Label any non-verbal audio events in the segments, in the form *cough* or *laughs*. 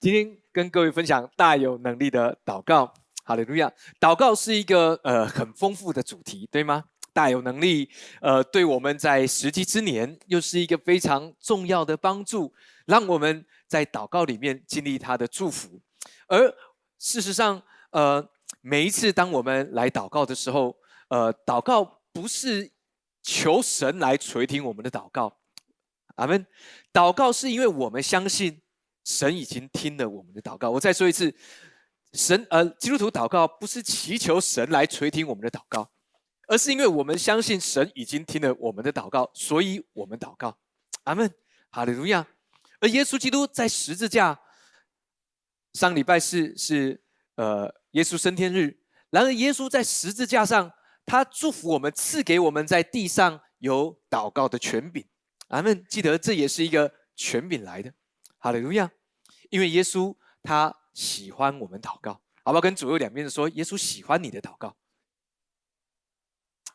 今天跟各位分享大有能力的祷告。哈利路亚！祷告是一个呃很丰富的主题，对吗？大有能力，呃，对我们在实际之年又是一个非常重要的帮助，让我们在祷告里面经历他的祝福。而事实上，呃，每一次当我们来祷告的时候，呃，祷告不是求神来垂听我们的祷告，阿门。祷告是因为我们相信神已经听了我们的祷告。我再说一次。神呃，基督徒祷告不是祈求神来垂听我们的祷告，而是因为我们相信神已经听了我们的祷告，所以我们祷告。阿门，哈利路亚。而耶稣基督在十字架上礼拜四是呃耶稣升天日，然而耶稣在十字架上，他祝福我们，赐给我们在地上有祷告的权柄。阿门。记得这也是一个权柄来的，哈利路亚。因为耶稣他。喜欢我们祷告，好不好？跟左右两边的说，耶稣喜欢你的祷告。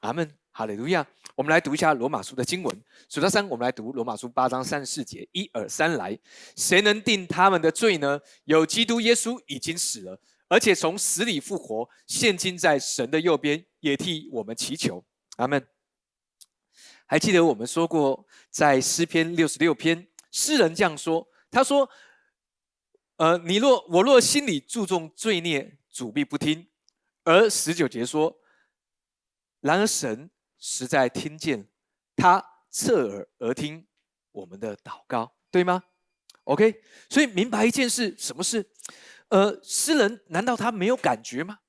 阿门，哈利路亚。我们来读一下罗马书的经文，数到三，我们来读罗马书八章三十四节，一二三，来。谁能定他们的罪呢？有基督耶稣已经死了，而且从死里复活，现今在神的右边，也替我们祈求。阿门。还记得我们说过，在诗篇六十六篇，诗人这样说，他说。呃，你若我若心里注重罪孽，主必不听。而十九节说，然而神实在听见，他侧耳而听我们的祷告，对吗？OK，所以明白一件事，什么事？呃，诗人难道他没有感觉吗？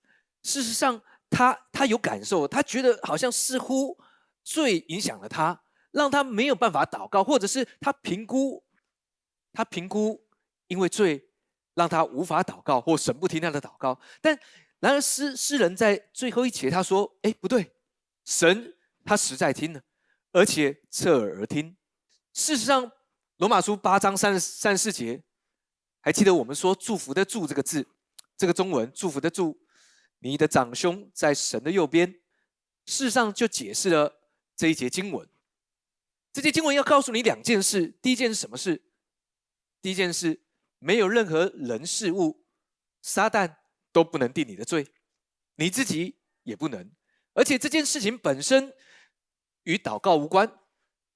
事实上，他他有感受，他觉得好像似乎罪影响了他，让他没有办法祷告，或者是他评估，他评估因为罪。让他无法祷告，或神不听他的祷告。但然而诗诗人在最后一节他说：“哎，不对，神他实在听了，而且侧耳而听。事实上，罗马书八章三十三四节，还记得我们说祝福的祝这个字，这个中文祝福的祝，你的长兄在神的右边。事实上，就解释了这一节经文。这节经文要告诉你两件事：第一件是什么事？第一件事。没有任何人事物，撒旦都不能定你的罪，你自己也不能。而且这件事情本身与祷告无关，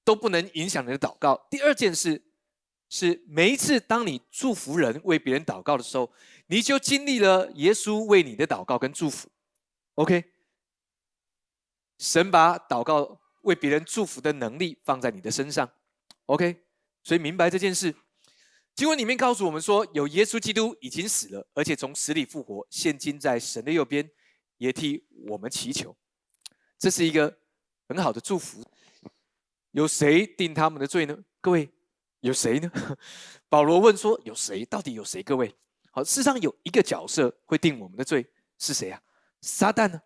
都不能影响你的祷告。第二件事是，每一次当你祝福人、为别人祷告的时候，你就经历了耶稣为你的祷告跟祝福。OK，神把祷告为别人祝福的能力放在你的身上。OK，所以明白这件事。经文里面告诉我们说，有耶稣基督已经死了，而且从死里复活，现今在神的右边，也替我们祈求。这是一个很好的祝福。有谁定他们的罪呢？各位，有谁呢？*laughs* 保罗问说：有谁？到底有谁？各位，好，世上有一个角色会定我们的罪，是谁啊？撒旦呢？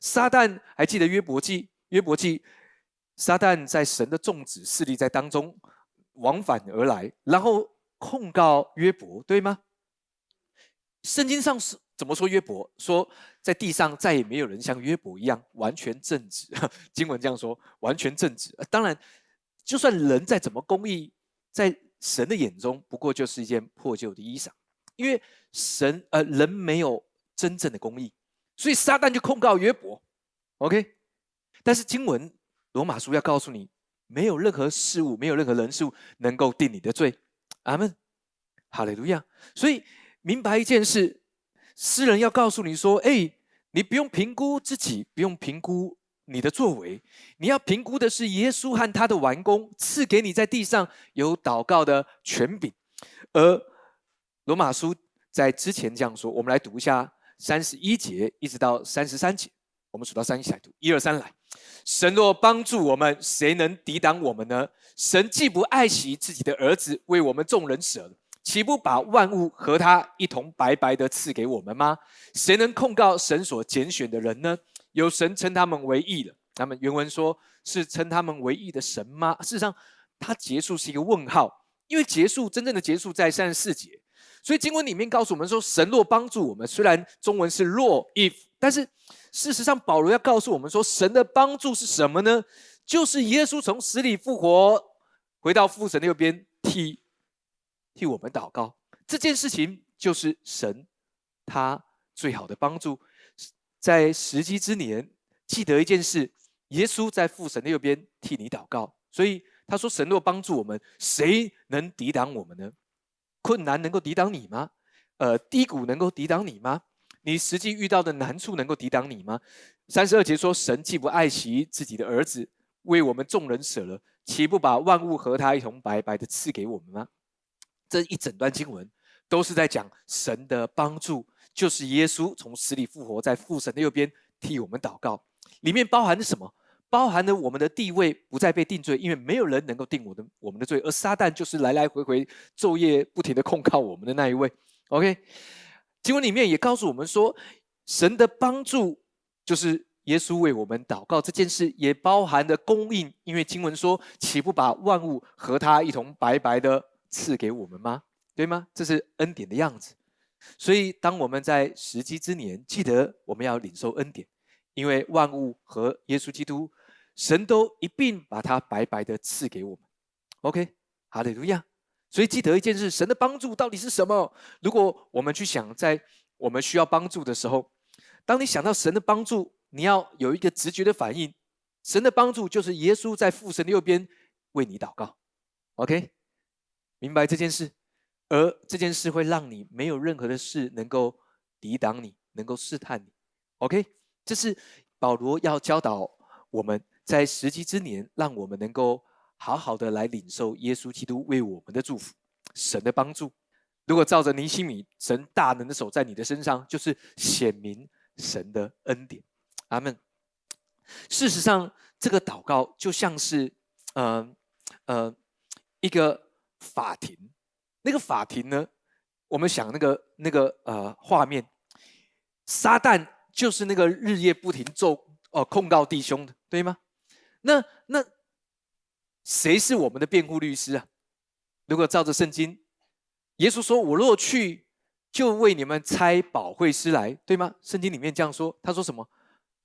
撒旦还记得约伯记？约伯记，撒旦在神的众子势力在当中往返而来，然后。控告约伯，对吗？圣经上是怎么说约伯？说在地上再也没有人像约伯一样完全正直。*laughs* 经文这样说，完全正直。当然，就算人再怎么公义，在神的眼中不过就是一件破旧的衣裳，因为神呃人没有真正的公义，所以撒旦就控告约伯。OK，但是经文罗马书要告诉你，没有任何事物，没有任何人事物能够定你的罪。阿门，哈利路亚。所以明白一件事，诗人要告诉你说：，哎，你不用评估自己，不用评估你的作为，你要评估的是耶稣和他的完工赐给你在地上有祷告的权柄。而罗马书在之前这样说，我们来读一下三十一节一直到三十三节，我们数到三一起来读，一二三来。神若帮助我们，谁能抵挡我们呢？神既不爱惜自己的儿子，为我们众人舍，岂不把万物和他一同白白的赐给我们吗？谁能控告神所拣选的人呢？有神称他们为义了。那么原文说是称他们为义的神吗？事实上，它结束是一个问号，因为结束真正的结束在三十四节。所以经文里面告诉我们说，神若帮助我们，虽然中文是若 if，但是。事实上，保罗要告诉我们说，神的帮助是什么呢？就是耶稣从死里复活，回到父神的右边，替替我们祷告。这件事情就是神他最好的帮助。在时机之年，记得一件事：耶稣在父神的右边替你祷告。所以他说：“神若帮助我们，谁能抵挡我们呢？困难能够抵挡你吗？呃，低谷能够抵挡你吗？你实际遇到的难处能够抵挡你吗？”三十二节说：“神既不爱惜自己的儿子，为我们众人舍了，岂不把万物和他一同白白的赐给我们吗？”这一整段经文都是在讲神的帮助。就是耶稣从死里复活，在父神的右边替我们祷告，里面包含着什么？包含了我们的地位不再被定罪，因为没有人能够定我的我们的罪，而撒旦就是来来回回昼夜不停的控告我们的那一位。OK，经文里面也告诉我们说，神的帮助就是耶稣为我们祷告这件事，也包含的供应，因为经文说，岂不把万物和他一同白白的赐给我们吗？对吗？这是恩典的样子。所以，当我们在时机之年，记得我们要领受恩典，因为万物和耶稣基督，神都一并把它白白的赐给我们。OK，哈利路亚。所以记得一件事：神的帮助到底是什么？如果我们去想，在我们需要帮助的时候，当你想到神的帮助，你要有一个直觉的反应：神的帮助就是耶稣在父神的右边为你祷告。OK，明白这件事？而这件事会让你没有任何的事能够抵挡你，能够试探你。OK，这是保罗要教导我们在时机之年，让我们能够好好的来领受耶稣基督为我们的祝福，神的帮助。如果照着尼西米，神大能的手在你的身上，就是显明神的恩典。阿门。事实上，这个祷告就像是，呃呃，一个法庭。那个法庭呢？我们想那个那个呃画面，撒旦就是那个日夜不停咒哦控告弟兄的，对吗？那那谁是我们的辩护律师啊？如果照着圣经，耶稣说：“我若去，就为你们差保惠师来，对吗？”圣经里面这样说。他说什么？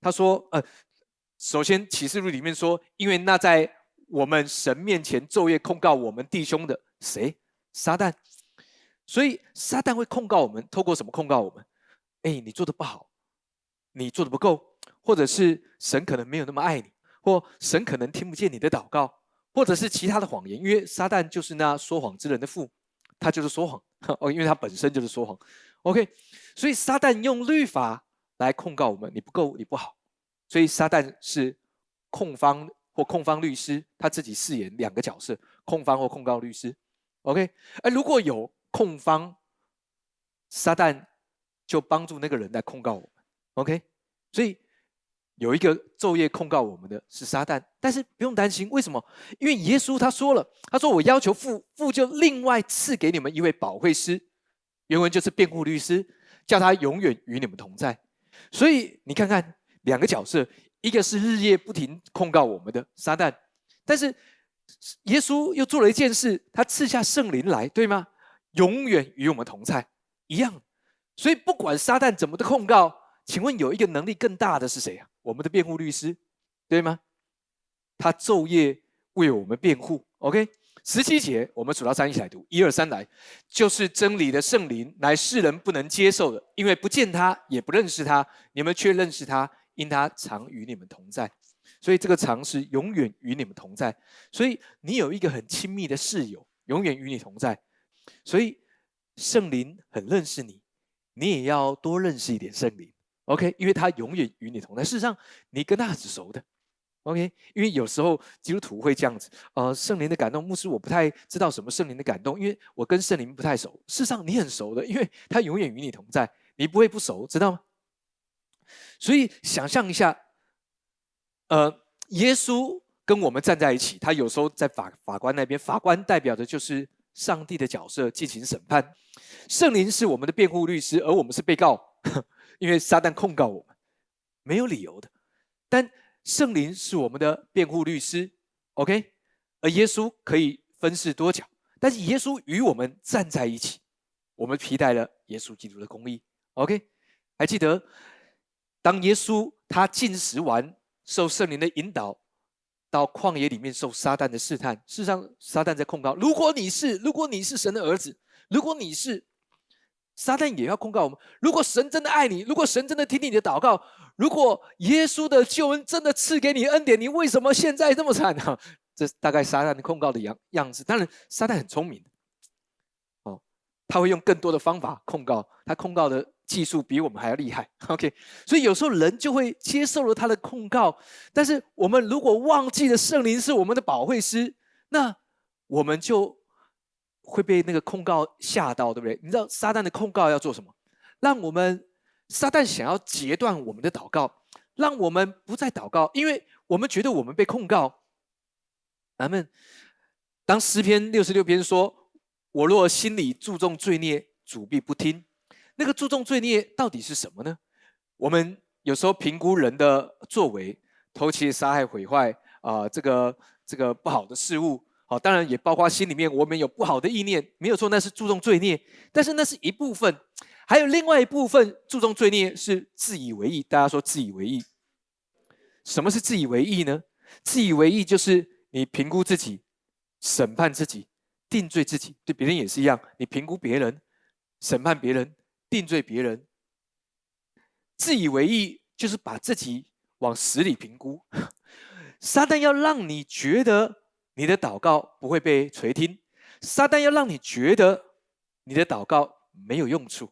他说：“呃，首先启示录里面说，因为那在我们神面前昼夜控告我们弟兄的谁？”撒旦，所以撒旦会控告我们，透过什么控告我们？哎，你做的不好，你做的不够，或者是神可能没有那么爱你，或神可能听不见你的祷告，或者是其他的谎言。因为撒旦就是那说谎之人的父，他就是说谎 *laughs* 哦，因为他本身就是说谎。OK，所以撒旦用律法来控告我们，你不够，你不好。所以撒旦是控方或控方律师，他自己饰演两个角色：控方或控告律师。OK，哎，如果有控方，撒旦就帮助那个人来控告我们。OK，所以有一个昼夜控告我们的是撒旦，但是不用担心，为什么？因为耶稣他说了，他说我要求父，父就另外赐给你们一位保惠师，原文就是辩护律师，叫他永远与你们同在。所以你看看两个角色，一个是日夜不停控告我们的撒旦，但是。耶稣又做了一件事，他赐下圣灵来，对吗？永远与我们同在，一样。所以不管撒旦怎么的控告，请问有一个能力更大的是谁啊？我们的辩护律师，对吗？他昼夜为我们辩护。OK，十七节我们数到三一起来读，一二三来，就是真理的圣灵，乃世人不能接受的，因为不见他，也不认识他，你们却认识他，因他常与你们同在。所以这个常是永远与你们同在，所以你有一个很亲密的室友，永远与你同在。所以圣灵很认识你，你也要多认识一点圣灵。OK，因为他永远与你同在。事实上，你跟他很熟的。OK，因为有时候基督徒会这样子，呃，圣灵的感动，牧师我不太知道什么圣灵的感动，因为我跟圣灵不太熟。事实上，你很熟的，因为他永远与你同在，你不会不熟，知道吗？所以想象一下。呃，耶稣跟我们站在一起，他有时候在法法官那边，法官代表的就是上帝的角色进行审判，圣灵是我们的辩护律师，而我们是被告，因为撒旦控告我们，没有理由的，但圣灵是我们的辩护律师，OK，而耶稣可以分饰多角，但是耶稣与我们站在一起，我们皮带了耶稣基督的公义，OK，还记得当耶稣他进食完。受圣灵的引导，到旷野里面受撒旦的试探。事实上，撒旦在控告：如果你是，如果你是神的儿子，如果你是撒旦也要控告我们。如果神真的爱你，如果神真的听你的祷告，如果耶稣的救恩真的赐给你恩典，你为什么现在这么惨呢？*laughs* 这大概撒旦的控告的样样子。当然，撒旦很聪明，哦，他会用更多的方法控告，他控告的技术比我们还要厉害。OK，所以有时候人就会接受了他的控告，但是我们如果忘记了圣灵是我们的保惠师，那我们就。会被那个控告吓到，对不对？你知道撒旦的控告要做什么？让我们撒旦想要截断我们的祷告，让我们不再祷告，因为我们觉得我们被控告。咱们当诗篇六十六篇说：“我若心里注重罪孽，主必不听。”那个注重罪孽到底是什么呢？我们有时候评估人的作为，偷窃、杀害、毁坏啊，这个这个不好的事物。好，当然也包括心里面我们有不好的意念，没有错，那是注重罪孽，但是那是一部分，还有另外一部分注重罪孽是自以为意。大家说自以为意，什么是自以为意呢？自以为意就是你评估自己、审判自己、定罪自己，对别人也是一样，你评估别人、审判别人、定罪别人。自以为意就是把自己往死里评估，*laughs* 撒旦要让你觉得。你的祷告不会被垂听，撒旦要让你觉得你的祷告没有用处，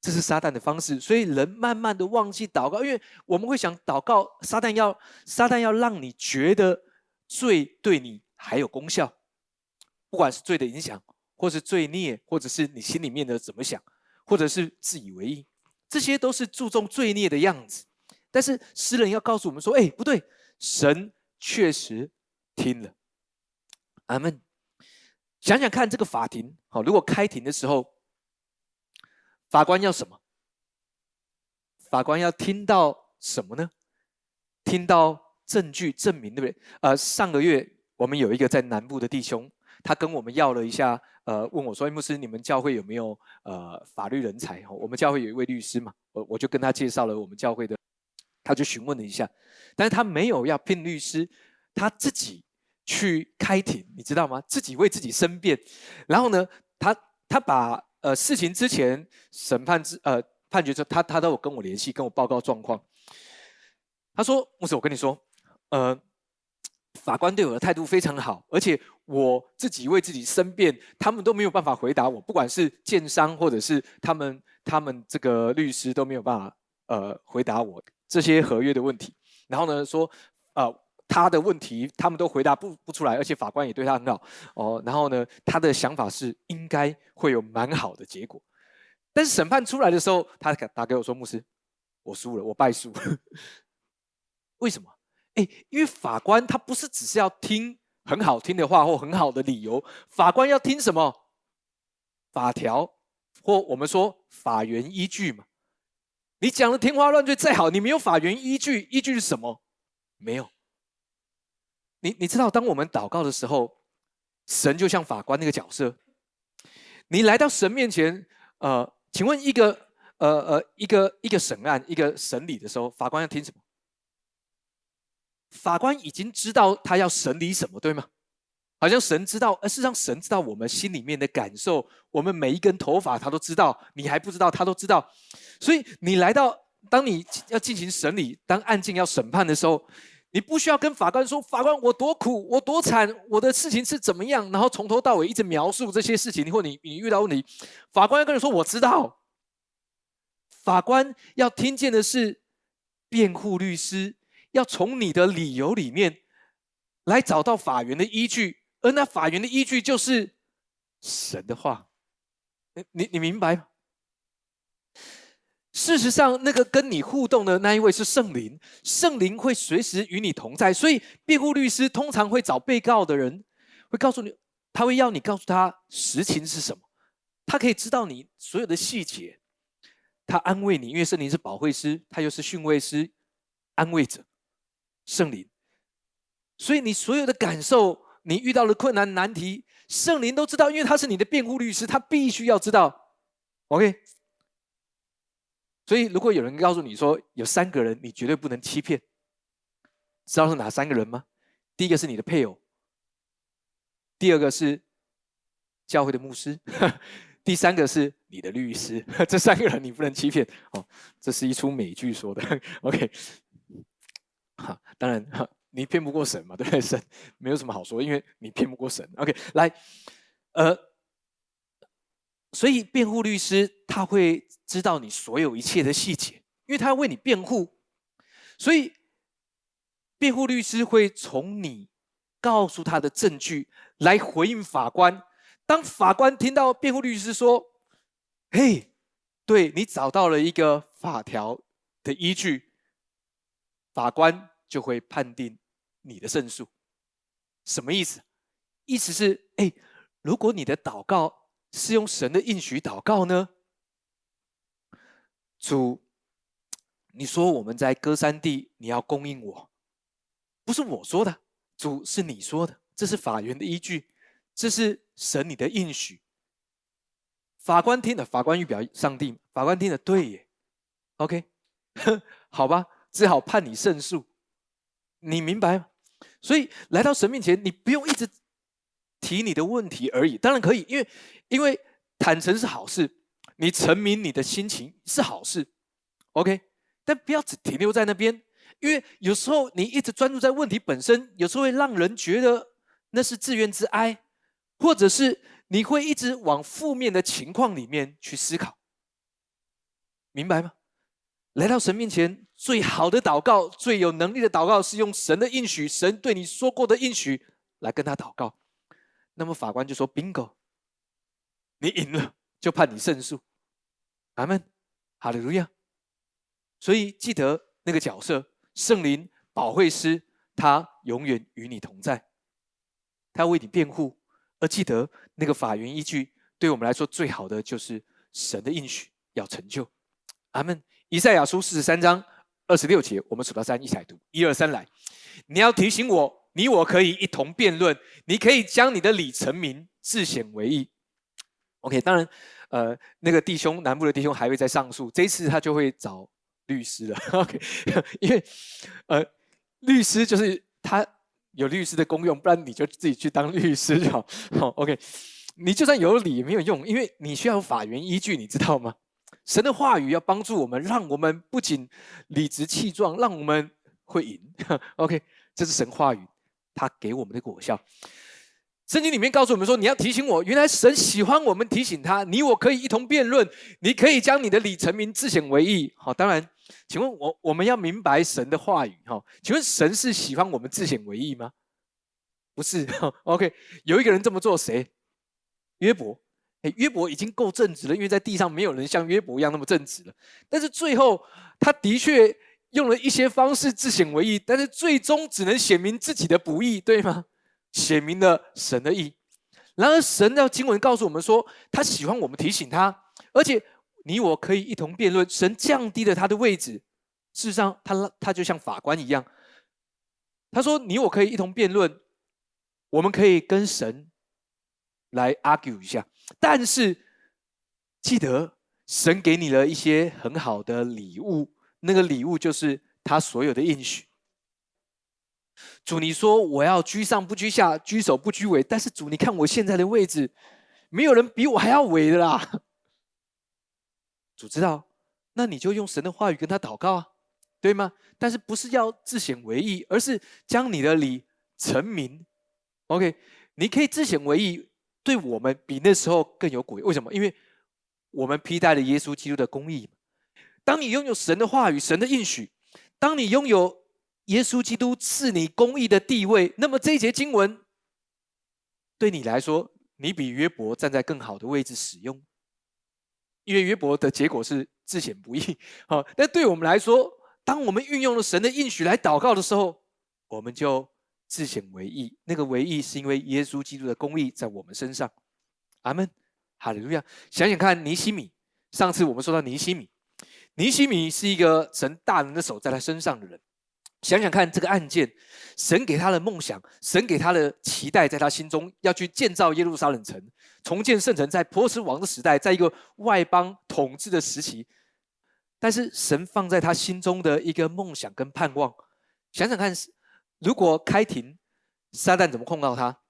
这是撒旦的方式。所以人慢慢的忘记祷告，因为我们会想祷告，撒旦要撒旦要让你觉得罪对你还有功效，不管是罪的影响，或是罪孽，或者是你心里面的怎么想，或者是自以为意，这些都是注重罪孽的样子。但是诗人要告诉我们说：，哎，不对，神确实听了。咱们想想看，这个法庭好，如果开庭的时候，法官要什么？法官要听到什么呢？听到证据证明，对不对？呃，上个月我们有一个在南部的弟兄，他跟我们要了一下，呃，问我说：“牧师，你们教会有没有呃法律人才？”我们教会有一位律师嘛，我我就跟他介绍了我们教会的，他就询问了一下，但是他没有要聘律师，他自己。去开庭，你知道吗？自己为自己申辩，然后呢，他他把呃事情之前审判之呃判决之后，他他都有跟我联系，跟我报告状况。他说：“牧师，我跟你说，呃，法官对我的态度非常好，而且我自己为自己申辩，他们都没有办法回答我，不管是建商或者是他们他们这个律师都没有办法呃回答我这些合约的问题。然后呢，说啊。”他的问题，他们都回答不不出来，而且法官也对他很好哦。然后呢，他的想法是应该会有蛮好的结果。但是审判出来的时候，他打给我说：“牧师，我输了，我败诉。*laughs* ”为什么？哎，因为法官他不是只是要听很好听的话或很好的理由，法官要听什么？法条或我们说法源依据嘛。你讲的天花乱坠再好，你没有法源依据，依据是什么？没有。你你知道，当我们祷告的时候，神就像法官那个角色。你来到神面前，呃，请问一个呃呃一个一个审案一个审理的时候，法官要听什么？法官已经知道他要审理什么，对吗？好像神知道，而事实上神知道我们心里面的感受，我们每一根头发他都知道，你还不知道他都知道。所以你来到，当你要进行审理，当案件要审判的时候。你不需要跟法官说，法官我多苦，我多惨，我的事情是怎么样，然后从头到尾一直描述这些事情，或你你遇到问题，法官要跟你说我知道。法官要听见的是辩护律师要从你的理由里面来找到法源的依据，而那法源的依据就是神的话。你你你明白吗？事实上，那个跟你互动的那一位是圣灵，圣灵会随时与你同在。所以，辩护律师通常会找被告的人，会告诉你，他会要你告诉他实情是什么，他可以知道你所有的细节，他安慰你，因为圣灵是保惠师，他又是训慰师、安慰者，圣灵。所以，你所有的感受，你遇到的困难难题，圣灵都知道，因为他是你的辩护律师，他必须要知道。OK。所以，如果有人告诉你说有三个人你绝对不能欺骗，知道是哪三个人吗？第一个是你的配偶，第二个是教会的牧师，*laughs* 第三个是你的律师，*laughs* 这三个人你不能欺骗哦。这是一出美剧说的。*laughs* OK，好，当然哈，你骗不过神嘛，对不对？神没有什么好说，因为你骗不过神。OK，来，呃，所以辩护律师他会知道你所有一切的细节，因为他要为你辩护，所以辩护律师会从你告诉他的证据来回应法官。当法官听到辩护律师说：“嘿，对你找到了一个法条的依据，法官就会判定你的胜诉。”什么意思？意思是，哎，如果你的祷告是用神的应许祷告呢？主，你说我们在歌山地，你要供应我，不是我说的，主是你说的，这是法院的依据。这是神你的应许。法官听了，法官预表上帝，法官听了，对耶，OK，*laughs* 好吧，只好判你胜诉。你明白吗？所以来到神面前，你不用一直提你的问题而已。当然可以，因为因为坦诚是好事，你陈明你的心情是好事，OK。但不要只停留在那边，因为有时候你一直专注在问题本身，有时候会让人觉得那是自怨自哀。或者是你会一直往负面的情况里面去思考，明白吗？来到神面前，最好的祷告、最有能力的祷告，是用神的应许、神对你说过的应许来跟他祷告。那么法官就说：“bingo，你赢了，就判你胜诉。”阿门，哈利路亚。所以记得那个角色，圣灵保惠师，他永远与你同在，他为你辩护。而记得那个法源依据，对我们来说最好的就是神的应许要成就。阿门。以赛亚书四十三章二十六节，我们数到三一起来读，一二三来。你要提醒我，你我可以一同辩论，你可以将你的理成名，自显为义。OK，当然，呃，那个弟兄南部的弟兄还会再上诉，这一次他就会找律师了。*laughs* OK，因为呃，律师就是他。有律师的功用，不然你就自己去当律师就好。好，*laughs* OK，你就算有理也没有用，因为你需要有法源依据，你知道吗？神的话语要帮助我们，让我们不仅理直气壮，让我们会赢。*laughs* OK，这是神话语，他给我们的果效。圣经里面告诉我们说，你要提醒我，原来神喜欢我们提醒他，你我可以一同辩论，你可以将你的理成名，自显为义。好，当然。请问我我们要明白神的话语哈？请问神是喜欢我们自显为义吗？不是。*laughs* OK，有一个人这么做，谁？约伯。哎，约伯已经够正直了，因为在地上没有人像约伯一样那么正直了。但是最后他的确用了一些方式自显为义，但是最终只能显明自己的不义，对吗？显明了神的义。然而神的经文告诉我们说，他喜欢我们提醒他，而且。你我可以一同辩论，神降低了他的位置。事实上，他他就像法官一样。他说：“你我可以一同辩论，我们可以跟神来 argue 一下。但是记得，神给你了一些很好的礼物，那个礼物就是他所有的应许。主，你说我要居上不居下，居首不居尾。但是主，你看我现在的位置，没有人比我还要伟的啦。”主知道，那你就用神的话语跟他祷告啊，对吗？但是不是要自显为义，而是将你的理成名。OK，你可以自显为义，对我们比那时候更有果。为什么？因为我们披戴了耶稣基督的公义。当你拥有神的话语、神的应许，当你拥有耶稣基督赐你公义的地位，那么这一节经文对你来说，你比约伯站在更好的位置使用。因为约伯的结果是自显不义，*laughs* 好，但对我们来说，当我们运用了神的应许来祷告的时候，我们就自显为义。那个为义是因为耶稣基督的公义在我们身上。阿门，哈利路亚。想想看，尼西米，上次我们说到尼西米，尼西米是一个神大能的手在他身上的人。想想看，这个案件，神给他的梦想，神给他的期待，在他心中要去建造耶路撒冷城，重建圣城，在波斯王的时代，在一个外邦统治的时期，但是神放在他心中的一个梦想跟盼望，想想看，如果开庭，撒旦怎么控告他？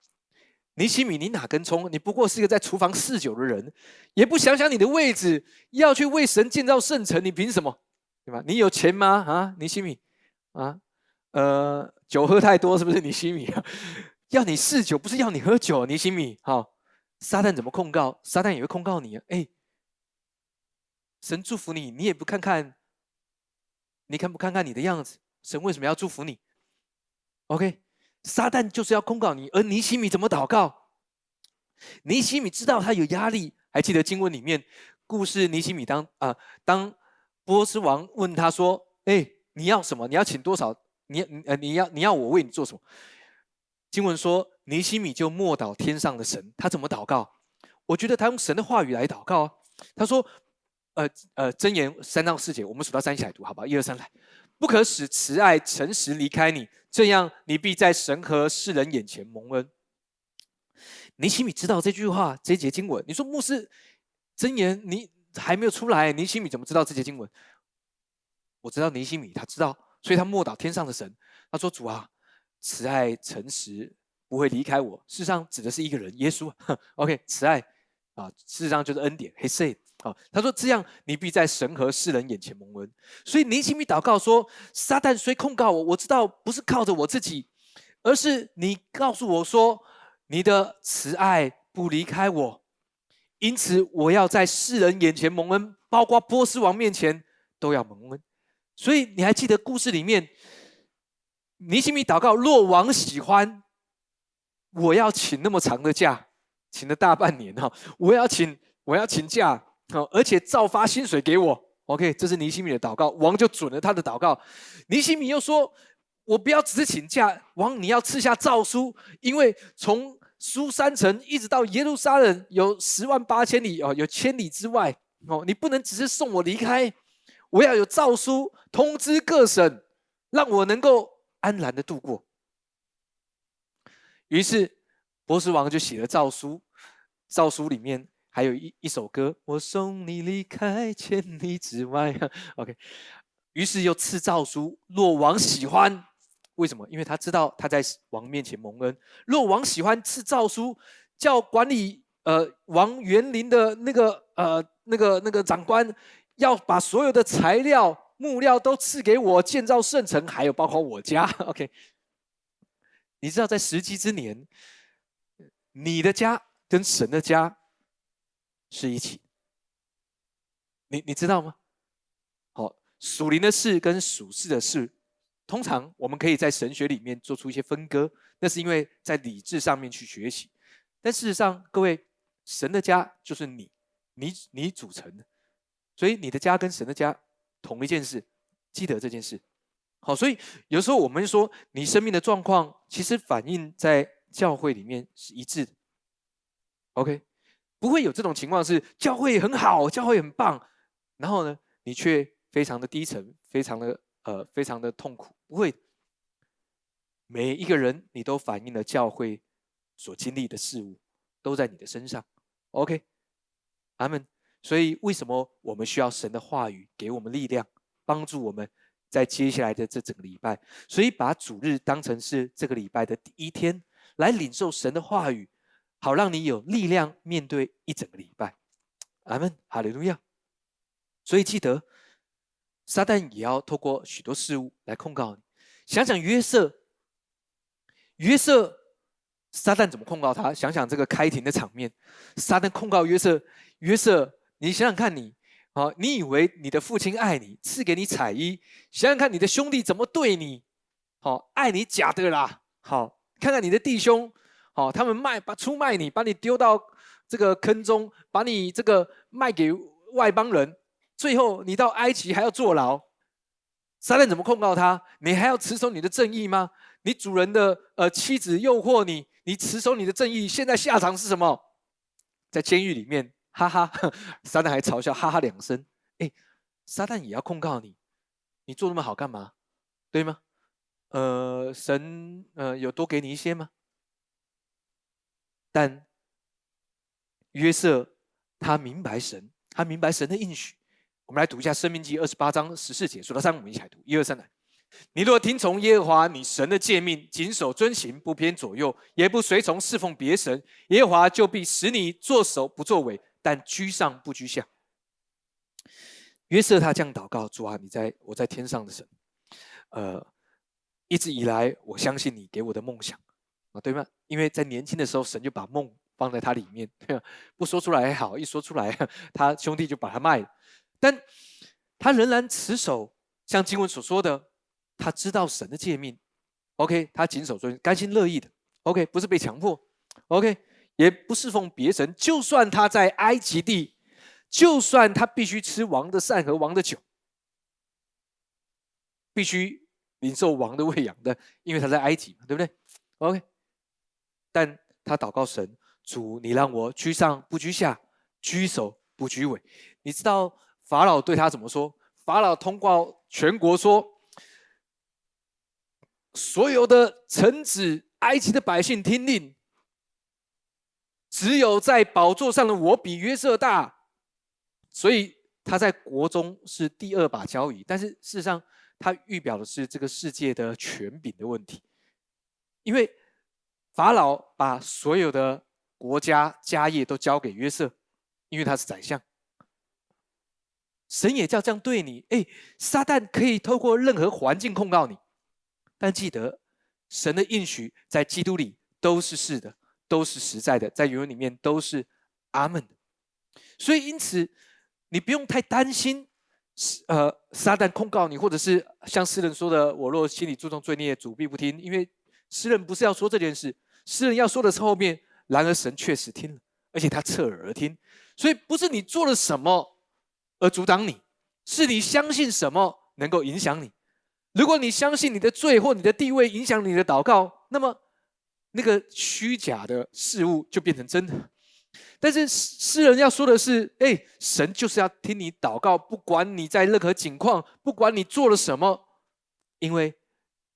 尼西米，你哪根葱？你不过是一个在厨房嗜酒的人，也不想想你的位置，要去为神建造圣城，你凭什么？对吧？你有钱吗？啊，尼西米，啊，呃，酒喝太多是不是？尼西米，要你嗜酒，不是要你喝酒，尼西米。好，撒旦怎么控告？撒旦也会控告你啊。哎，神祝福你，你也不看看，你看不看看你的样子？神为什么要祝福你？OK。撒旦就是要控告你，而尼西米怎么祷告？尼西米知道他有压力，还记得经文里面故事？尼西米当啊，当波斯王问他说：“哎，你要什么？你要请多少？你呃，你要你要我为你做什么？”经文说，尼西米就默祷天上的神。他怎么祷告？我觉得他用神的话语来祷告啊。他说：“呃呃，箴言三章四节，我们数到三起来读，好不好？一二三，来。”不可使慈爱诚实离开你，这样你必在神和世人眼前蒙恩。尼西米知道这句话，这节经文。你说牧师真言，你还没有出来，尼西米怎么知道这节经文？我知道尼西米他知道，所以他默祷天上的神。他说：“主啊，慈爱诚实不会离开我。”事实上指的是一个人，耶稣。*laughs* OK，慈爱啊，事实上就是恩典。He said。好，他说这样，你必在神和世人眼前蒙恩。所以尼西米祷告说：“撒旦虽控告我，我知道不是靠着我自己，而是你告诉我说，你的慈爱不离开我，因此我要在世人眼前蒙恩，包括波斯王面前都要蒙恩。”所以你还记得故事里面，尼西米祷告：“若王喜欢，我要请那么长的假，请了大半年哈，我要请，我要请假。”好，而且照发薪水给我。OK，这是尼西米的祷告，王就准了他的祷告。尼西米又说：“我不要只是请假，王你要赐下诏书，因为从苏三城一直到耶路撒冷有十万八千里哦，有千里之外哦，你不能只是送我离开，我要有诏书通知各省，让我能够安然的度过。”于是波斯王就写了诏书，诏书里面。还有一一首歌，我送你离开千里之外。OK，于是又赐诏书，若王喜欢，为什么？因为他知道他在王面前蒙恩。若王喜欢赐诏书，叫管理呃王园林的那个呃那个那个长官，要把所有的材料木料都赐给我建造圣城，还有包括我家。OK，你知道在时机之年，你的家跟神的家。是一起，你你知道吗？好，属灵的事跟属世的事，通常我们可以在神学里面做出一些分割，那是因为在理智上面去学习。但事实上，各位，神的家就是你，你你组成的，所以你的家跟神的家同一件事，记得这件事。好，所以有时候我们说，你生命的状况其实反映在教会里面是一致的。OK。不会有这种情况，是教会很好，教会很棒，然后呢，你却非常的低沉，非常的呃，非常的痛苦。不会，每一个人你都反映了教会所经历的事物，都在你的身上。OK，阿门。所以为什么我们需要神的话语给我们力量，帮助我们在接下来的这整个礼拜？所以把主日当成是这个礼拜的第一天，来领受神的话语。好，让你有力量面对一整个礼拜。阿门，哈利路亚。所以记得，撒旦也要透过许多事物来控告你。想想约瑟，约瑟，撒旦怎么控告他？想想这个开庭的场面，撒旦控告约瑟，约瑟，你想想看，你好，你以为你的父亲爱你，赐给你彩衣，想想看你的兄弟怎么对你，好，爱你假的啦。好，看看你的弟兄。好，他们卖把出卖你，把你丢到这个坑中，把你这个卖给外邦人，最后你到埃及还要坐牢。撒旦怎么控告他？你还要持守你的正义吗？你主人的呃妻子诱惑你，你持守你的正义，现在下场是什么？在监狱里面，哈哈，*laughs* 撒旦还嘲笑哈哈两声。哎，撒旦也要控告你，你做那么好干嘛？对吗？呃，神呃有多给你一些吗？但约瑟他明白神，他明白神的应许。我们来读一下《生命记》二十八章十四节，数到三，我们一起来读。一二三来，你若听从耶和华你神的诫命，谨守遵行，不偏左右，也不随从侍奉别神，耶和华就必使你作首不作尾，但居上不居下。约瑟他这样祷告：主啊，你在我在天上的神，呃，一直以来我相信你给我的梦想啊，对吗？因为在年轻的时候，神就把梦放在他里面，不说出来还好，一说出来，*laughs* 他兄弟就把他卖了。但他仍然持守，像经文所说的，他知道神的诫命，OK，他谨守遵，甘心乐意的，OK，不是被强迫，OK，也不侍奉别神，就算他在埃及地。就算他必须吃王的膳和王的酒，必须领受王的喂养的，因为他在埃及嘛，对不对？OK，但他祷告神主，你让我居上不居下，居首不居尾。你知道法老对他怎么说？法老通告全国说，所有的臣子、埃及的百姓听令，只有在宝座上的我比约瑟大。所以他在国中是第二把交椅，但是事实上他预表的是这个世界的权柄的问题。因为法老把所有的国家家业都交给约瑟，因为他是宰相。神也叫这样对你，哎，撒旦可以透过任何环境控告你，但记得神的应许在基督里都是是的，都是实在的，在原文里面都是阿门的。所以因此。你不用太担心，呃，撒旦控告你，或者是像诗人说的：“我若心里注重罪孽，主必不听。”因为诗人不是要说这件事，诗人要说的是后面。然而神确实听了，而且他侧耳而听。所以不是你做了什么而阻挡你，是你相信什么能够影响你。如果你相信你的罪或你的地位影响你的祷告，那么那个虚假的事物就变成真的。但是诗人要说的是：哎，神就是要听你祷告，不管你在任何境况，不管你做了什么，因为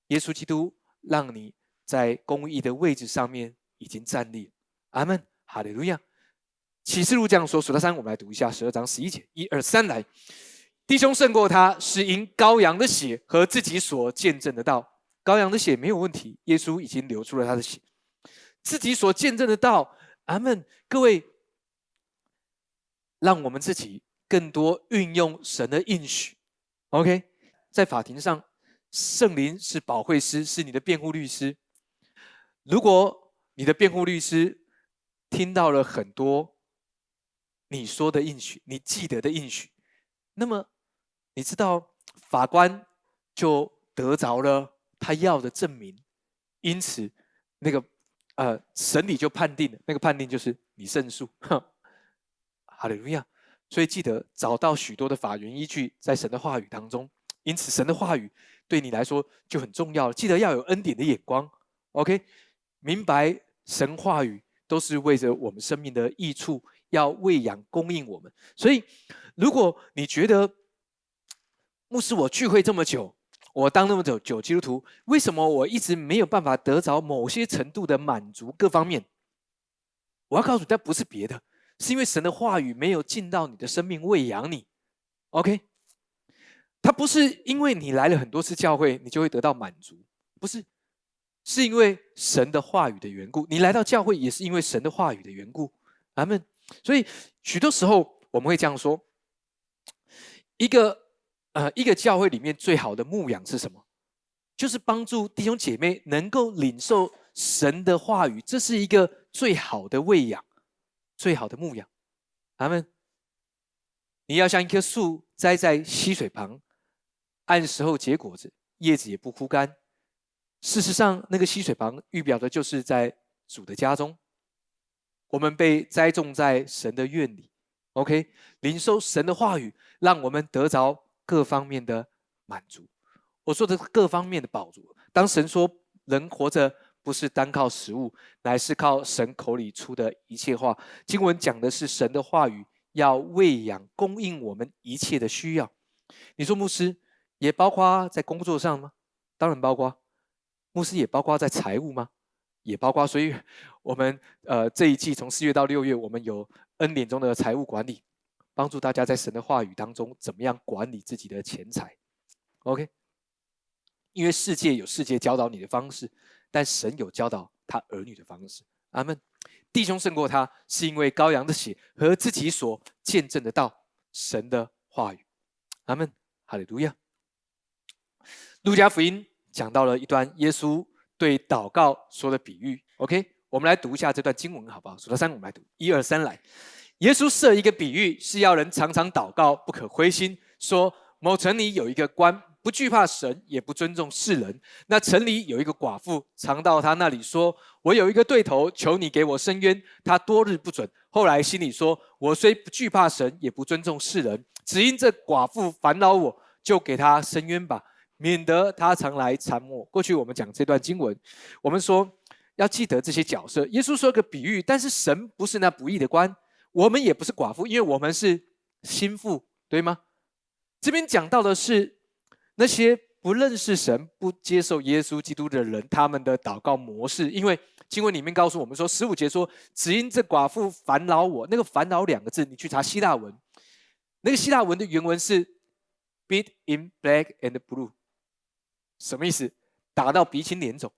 耶稣基督让你在公义的位置上面已经站立。阿门，哈利路亚。启示录这样说：数到三，我们来读一下十二章十一节，一二三，来，弟兄胜过他，是因羔羊的血和自己所见证的道。羔羊的血没有问题，耶稣已经流出了他的血，自己所见证的道。阿门，各位，让我们自己更多运用神的应许。OK，在法庭上，圣灵是保惠师，是你的辩护律师。如果你的辩护律师听到了很多你说的应许，你记得的应许，那么你知道法官就得着了他要的证明，因此那个。呃，审理就判定了，那个判定就是你胜诉。*laughs* 哈利路亚！所以记得找到许多的法源依据在神的话语当中，因此神的话语对你来说就很重要了。记得要有恩典的眼光，OK？明白神话语都是为着我们生命的益处，要喂养供应我们。所以，如果你觉得牧师我聚会这么久，我当那么久久基督徒，为什么我一直没有办法得着某些程度的满足？各方面，我要告诉你，但不是别的，是因为神的话语没有进到你的生命喂养你。OK，他不是因为你来了很多次教会，你就会得到满足，不是，是因为神的话语的缘故。你来到教会也是因为神的话语的缘故。阿门。所以许多时候我们会这样说，一个。呃，一个教会里面最好的牧养是什么？就是帮助弟兄姐妹能够领受神的话语，这是一个最好的喂养，最好的牧养。阿门。你要像一棵树栽在溪水旁，按时候结果子，叶子也不枯干。事实上，那个溪水旁预表的就是在主的家中，我们被栽种在神的院里。OK，领受神的话语，让我们得着。各方面的满足，我说的各方面的饱足。当神说人活着不是单靠食物，乃是靠神口里出的一切话。经文讲的是神的话语要喂养、供应我们一切的需要。你说牧师也包括在工作上吗？当然包括。牧师也包括在财务吗？也包括。所以，我们呃这一季从四月到六月，我们有恩典中的财务管理。帮助大家在神的话语当中，怎么样管理自己的钱财？OK，因为世界有世界教导你的方式，但神有教导他儿女的方式。阿门。弟兄胜过他，是因为羔羊的血和自己所见证的道，神的话语。阿门。哈利路亚。路加福音讲到了一段耶稣对祷告说的比喻。OK，我们来读一下这段经文，好不好？数到三，我们来读。一二三，来。耶稣设一个比喻，是要人常常祷告，不可灰心。说某城里有一个官，不惧怕神，也不尊重世人。那城里有一个寡妇，常到他那里说：“我有一个对头，求你给我伸冤。”他多日不准。后来心里说：“我虽不惧怕神，也不尊重世人，只因这寡妇烦恼我，就给他伸冤吧，免得他常来缠我。”过去我们讲这段经文，我们说要记得这些角色。耶稣说个比喻，但是神不是那不义的官。我们也不是寡妇，因为我们是心腹，对吗？这边讲到的是那些不认识神、不接受耶稣基督的人，他们的祷告模式。因为经文里面告诉我们说，十五节说：“只因这寡妇烦恼我。”那个“烦恼”两个字，你去查希腊文，那个希腊文的原文是 “beat in black and blue”，什么意思？打到鼻青脸肿。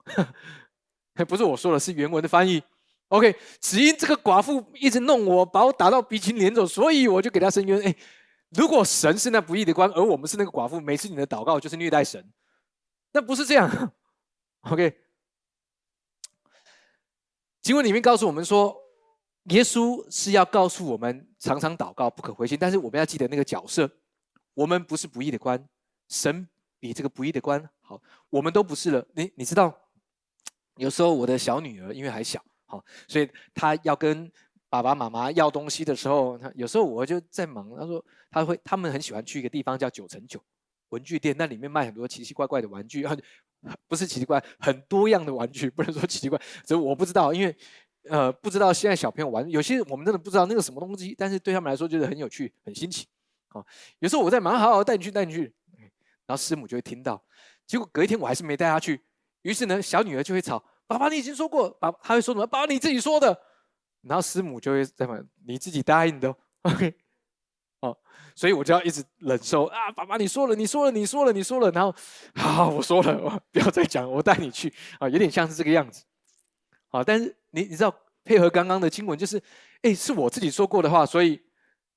不是我说的，是原文的翻译。OK，只因这个寡妇一直弄我，把我打到鼻青脸肿，所以我就给他伸冤。哎，如果神是那不义的官，而我们是那个寡妇，每次你的祷告就是虐待神，那不是这样。OK，经文里面告诉我们说，耶稣是要告诉我们常常祷告不可灰心，但是我们要记得那个角色，我们不是不义的官，神比这个不义的官好，我们都不是了。你你知道，有时候我的小女儿因为还小。好，所以他要跟爸爸妈妈要东西的时候，他有时候我就在忙。他说他会，他们很喜欢去一个地方叫九层九文具店，那里面卖很多奇奇怪怪的玩具，*laughs* 不是奇奇怪，很多样的玩具，不能说奇奇怪，所以我不知道，因为呃不知道现在小朋友玩，有些我们真的不知道那个什么东西，但是对他们来说就是很有趣、很新奇。好，有时候我在忙，好好带你去，带你去，然后师母就会听到，结果隔一天我还是没带她去，于是呢，小女儿就会吵。爸爸，你已经说过，爸他会说什么？爸爸你自己说的，然后师母就会在问你自己答应的，OK，*laughs* 哦，所以我就要一直忍受啊，爸爸你说了，你说了，你说了，你说了，然后好，我说了，我不要再讲，我带你去啊，有点像是这个样子，好，但是你你知道配合刚刚的经文，就是哎，是我自己说过的话，所以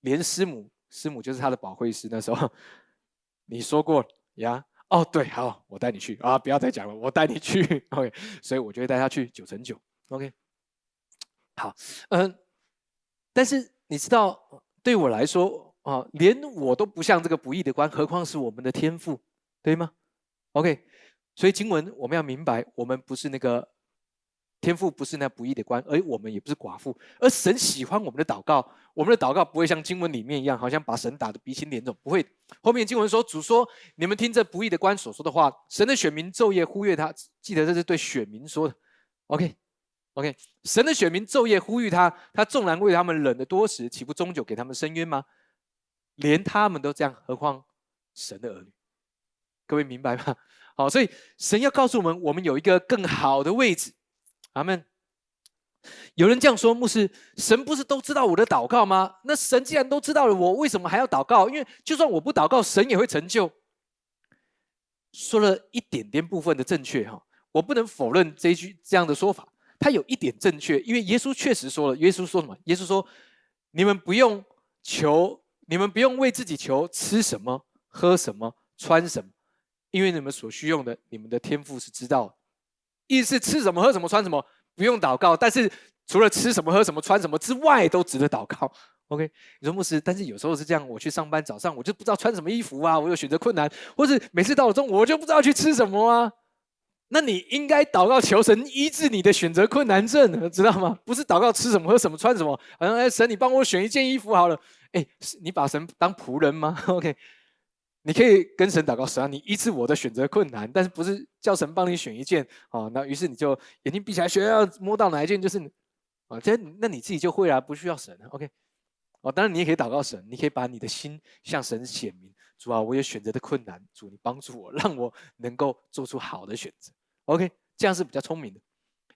连师母，师母就是他的保惠师，那时候 *laughs* 你说过呀。哦，对，好，我带你去啊！不要再讲了，我带你去。*laughs* OK，所以我就会带他去九乘九。OK，好，嗯，但是你知道，对我来说啊，连我都不像这个不义的官，何况是我们的天赋，对吗？OK，所以经文我们要明白，我们不是那个。天父不是那不义的官，而我们也不是寡妇，而神喜欢我们的祷告。我们的祷告不会像经文里面一样，好像把神打得鼻青脸肿，不会。后面经文说，主说：“你们听这不义的官所说的话，神的选民昼夜呼吁他。”记得这是对选民说的。OK，OK，神的选民昼夜呼吁他，他纵然为他们忍得多时，岂不终究给他们伸冤吗？连他们都这样，何况神的儿女？各位明白吗？好，所以神要告诉我们，我们有一个更好的位置。阿门。有人这样说：“牧师，神不是都知道我的祷告吗？那神既然都知道了，我为什么还要祷告？因为就算我不祷告，神也会成就。”说了一点点部分的正确哈，我不能否认这一句这样的说法，他有一点正确，因为耶稣确实说了。耶稣说什么？耶稣说：“你们不用求，你们不用为自己求吃什么、喝什么、穿什么，因为你们所需用的，你们的天赋是知道。”意思是吃什么喝什么穿什么不用祷告，但是除了吃什么喝什么穿什么之外，都值得祷告。*laughs* OK，你说牧师，但是有时候是这样，我去上班早上我就不知道穿什么衣服啊，我有选择困难，或是每次到了中午我就不知道去吃什么啊。那你应该祷告求神医治你的选择困难症，知道吗？*laughs* 不是祷告吃什么喝什么穿什么，好像哎神你帮我选一件衣服好了，哎你把神当仆人吗？*laughs* OK。你可以跟神祷告，神啊，你医治我的选择困难，但是不是叫神帮你选一件啊？那于是你就眼睛闭起来，选要摸到哪一件就是啊，这那你自己就会啊，不需要神。OK，哦，当然你也可以祷告神，你可以把你的心向神显明，主啊，我有选择的困难，主你帮助我，让我能够做出好的选择。OK，这样是比较聪明的，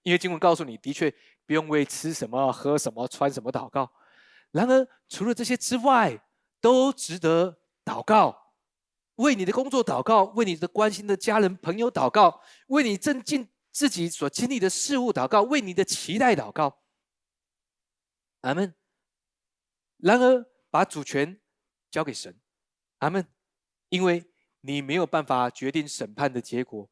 因为经文告诉你的确不用为吃什么、喝什么、穿什么祷告。然而除了这些之外，都值得祷告。为你的工作祷告，为你的关心的家人朋友祷告，为你正尽自己所经历的事物祷告，为你的期待祷告。阿门。然而，把主权交给神。阿门。因为你没有办法决定审判的结果，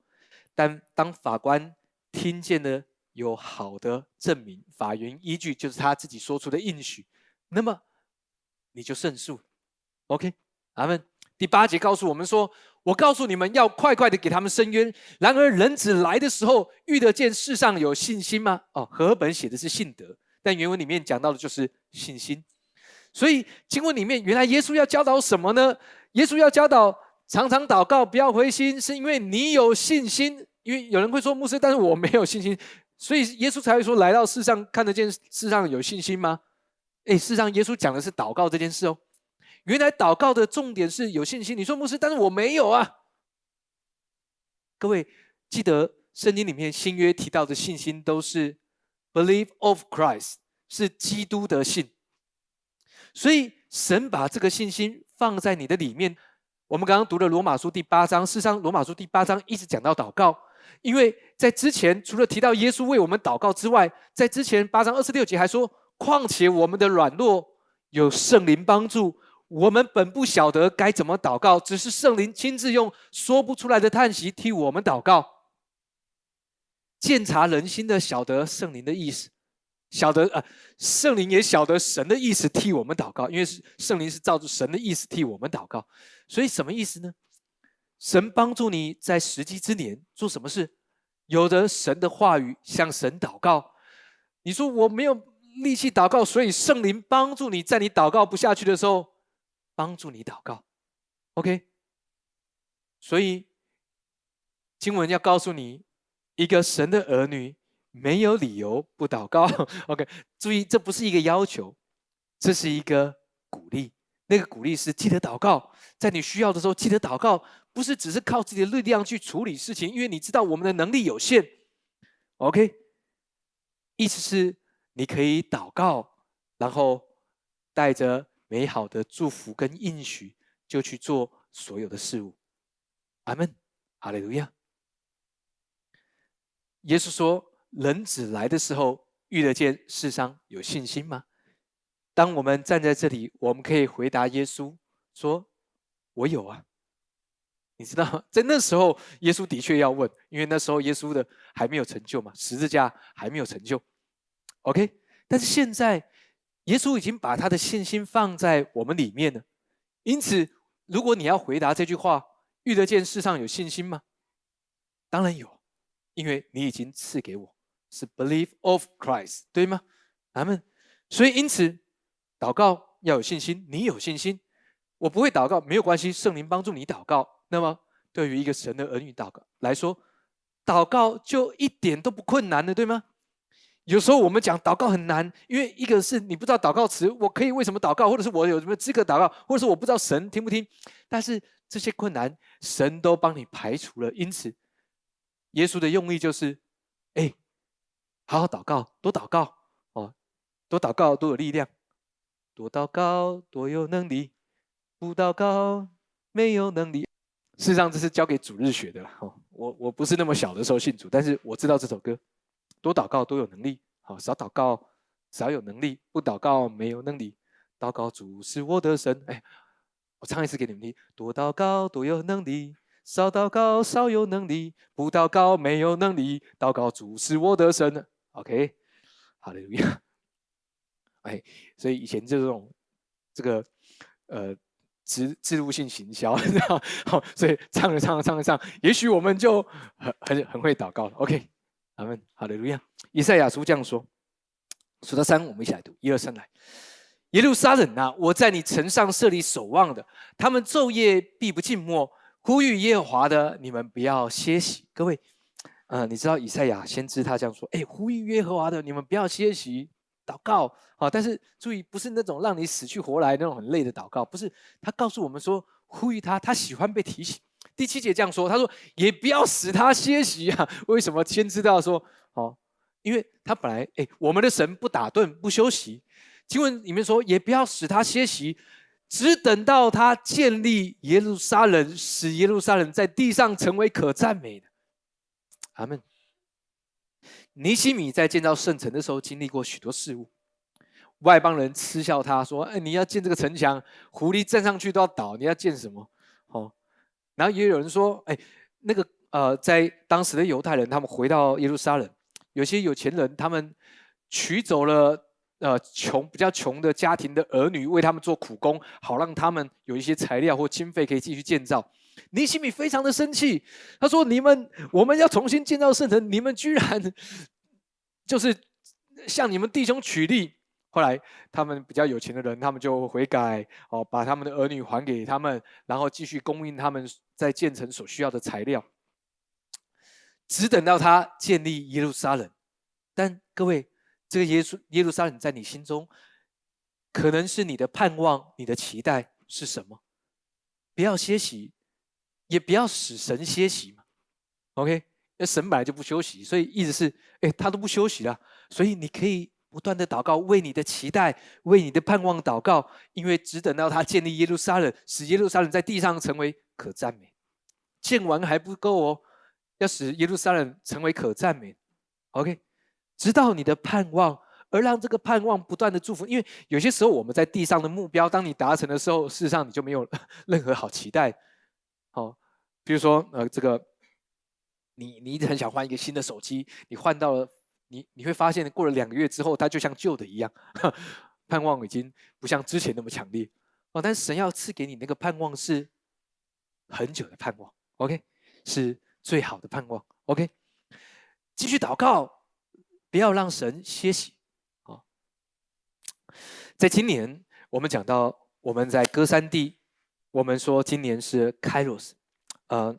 但当法官听见了有好的证明，法源依据就是他自己说出的应许，那么你就胜诉。OK，阿门。第八节告诉我们说：“我告诉你们要快快的给他们伸冤。然而人子来的时候，遇得见世上有信心吗？”哦，和本写的是信德，但原文里面讲到的就是信心。所以经文里面，原来耶稣要教导什么呢？耶稣要教导常常祷告，不要灰心，是因为你有信心。因为有人会说牧师，但是我没有信心，所以耶稣才会说来到世上看得见世上有信心吗？哎，事实上耶稣讲的是祷告这件事哦。原来祷告的重点是有信心。你说牧师，但是我没有啊。各位记得圣经里面新约提到的信心都是 believe of Christ，是基督的信。所以神把这个信心放在你的里面。我们刚刚读了罗马书第八章，事实上罗马书第八章一直讲到祷告，因为在之前除了提到耶稣为我们祷告之外，在之前八章二十六节还说，况且我们的软弱有圣灵帮助。我们本不晓得该怎么祷告，只是圣灵亲自用说不出来的叹息替我们祷告。鉴察人心的，晓得圣灵的意思，晓得呃，圣灵也晓得神的意思替我们祷告，因为是圣灵是照着神的意思替我们祷告。所以什么意思呢？神帮助你在时机之年做什么事？有的神的话语向神祷告。你说我没有力气祷告，所以圣灵帮助你在你祷告不下去的时候。帮助你祷告，OK。所以经文要告诉你，一个神的儿女没有理由不祷告。OK，注意，这不是一个要求，这是一个鼓励。那个鼓励是记得祷告，在你需要的时候记得祷告，不是只是靠自己的力量去处理事情，因为你知道我们的能力有限。OK，意思是你可以祷告，然后带着。美好的祝福跟应许，就去做所有的事物。阿门，哈利路亚。耶稣说：“人子来的时候，遇得见世上有信心吗？”当我们站在这里，我们可以回答耶稣说：“我有啊。”你知道，在那时候，耶稣的确要问，因为那时候耶稣的还没有成就嘛，十字架还没有成就。OK，但是现在。耶稣已经把他的信心放在我们里面了，因此，如果你要回答这句话，遇得见世上有信心吗？当然有，因为你已经赐给我，是 believe of Christ，对吗？阿门。所以，因此，祷告要有信心，你有信心，我不会祷告没有关系，圣灵帮助你祷告。那么，对于一个神的儿女祷告来说，祷告就一点都不困难的，对吗？有时候我们讲祷告很难，因为一个是你不知道祷告词，我可以为什么祷告，或者是我有什么资格祷告，或者是我不知道神听不听。但是这些困难，神都帮你排除了。因此，耶稣的用意就是：哎，好好祷告，多祷告哦，多祷告多有力量，多祷告多有能力，不祷告没有能力。事实上，这是交给主日学的啦。哦，我我不是那么小的时候信主，但是我知道这首歌。多祷告，多有能力。好，少祷告，少有能力；不祷告，没有能力。祷告主是我的神。哎，我唱一次给你们听：多祷告，多有能力；少祷告，少有能力；不祷告，没有能力。祷告主是我的神。OK，好的，哎，所以以前这种这个呃植植入性行销，*laughs* 好，所以唱着唱着唱着唱，也许我们就很很很会祷告了。OK。阿门，好的，路亚。以赛亚书这样说：数到三，我们一起来读。一二三，来。耶路撒冷啊，我在你城上设立守望的，他们昼夜必不静默，呼吁耶和华的，你们不要歇息。各位，呃，你知道以赛亚先知他这样说：哎，呼吁耶和华的，你们不要歇息，祷告。啊，但是注意，不是那种让你死去活来那种很累的祷告，不是。他告诉我们说，呼吁他，他喜欢被提醒。第七节这样说，他说：“也不要使他歇息啊！*laughs* 为什么？先知道说，哦，因为他本来，哎，我们的神不打盹不休息。经文里面说，也不要使他歇息，只等到他建立耶路撒冷，使耶路撒冷在地上成为可赞美的。阿门。尼西米在建造圣城的时候，经历过许多事物。外邦人嗤笑他说：“哎，你要建这个城墙，狐狸站上去都要倒。你要建什么？”哦，然后也有人说：“哎，那个呃，在当时的犹太人，他们回到耶路撒冷，有些有钱人，他们取走了呃穷比较穷的家庭的儿女，为他们做苦工，好让他们有一些材料或经费可以继续建造。”尼西米非常的生气，他说：“你们，我们要重新建造圣城，你们居然 *laughs* 就是向你们弟兄取利。”后来他们比较有钱的人，他们就悔改，哦，把他们的儿女还给他们，然后继续供应他们在建成所需要的材料。只等到他建立耶路撒冷，但各位，这个耶稣耶路撒冷在你心中，可能是你的盼望，你的期待是什么？不要歇息。也不要使神歇息嘛，OK？那神本来就不休息，所以意思是，哎，他都不休息了，所以你可以不断的祷告，为你的期待，为你的盼望祷告，因为只等到他建立耶路撒冷，使耶路撒冷在地上成为可赞美。建完还不够哦，要使耶路撒冷成为可赞美，OK？直到你的盼望，而让这个盼望不断的祝福，因为有些时候我们在地上的目标，当你达成的时候，事实上你就没有任何好期待。好，比如说，呃，这个，你你一直很想换一个新的手机，你换到了，你你会发现过了两个月之后，它就像旧的一样，*laughs* 盼望已经不像之前那么强烈哦。但是神要赐给你那个盼望是很久的盼望，OK，是最好的盼望，OK。继续祷告，不要让神歇息啊。在今年，我们讲到我们在歌山地。我们说今年是 Kairos，呃，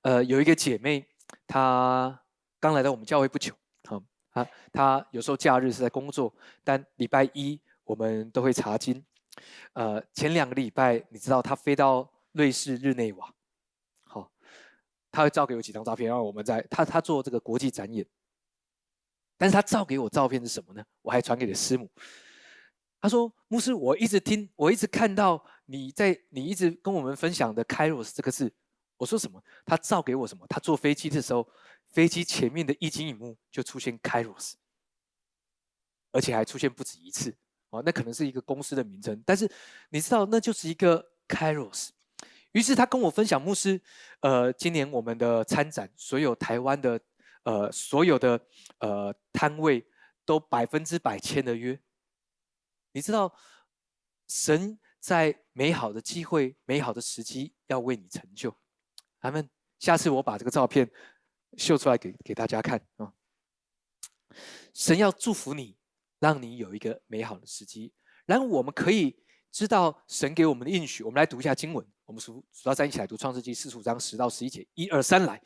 呃，有一个姐妹，她刚来到我们教会不久，好，啊，他有时候假日是在工作，但礼拜一我们都会查经。呃，前两个礼拜，你知道他飞到瑞士日内瓦，好，他会照给我几张照片，然后我们在他他做这个国际展演，但是他照给我照片是什么呢？我还传给了师母。他说：“牧师，我一直听，我一直看到你在，你一直跟我们分享的 ‘Kairos’ 这个字。我说什么？他照给我什么？他坐飞机的时候，飞机前面的液晶荧幕就出现 ‘Kairos’，而且还出现不止一次。哦，那可能是一个公司的名称，但是你知道，那就是一个 ‘Kairos’。于是他跟我分享，牧师，呃，今年我们的参展，所有台湾的，呃，所有的呃摊位都百分之百签了约。”你知道，神在美好的机会、美好的时机要为你成就。阿门。下次我把这个照片秀出来给给大家看啊。神要祝福你，让你有一个美好的时机。然后我们可以知道神给我们的应许。我们来读一下经文。我们数数到三一起来读创世纪四十五章十到十一节。一二三，来，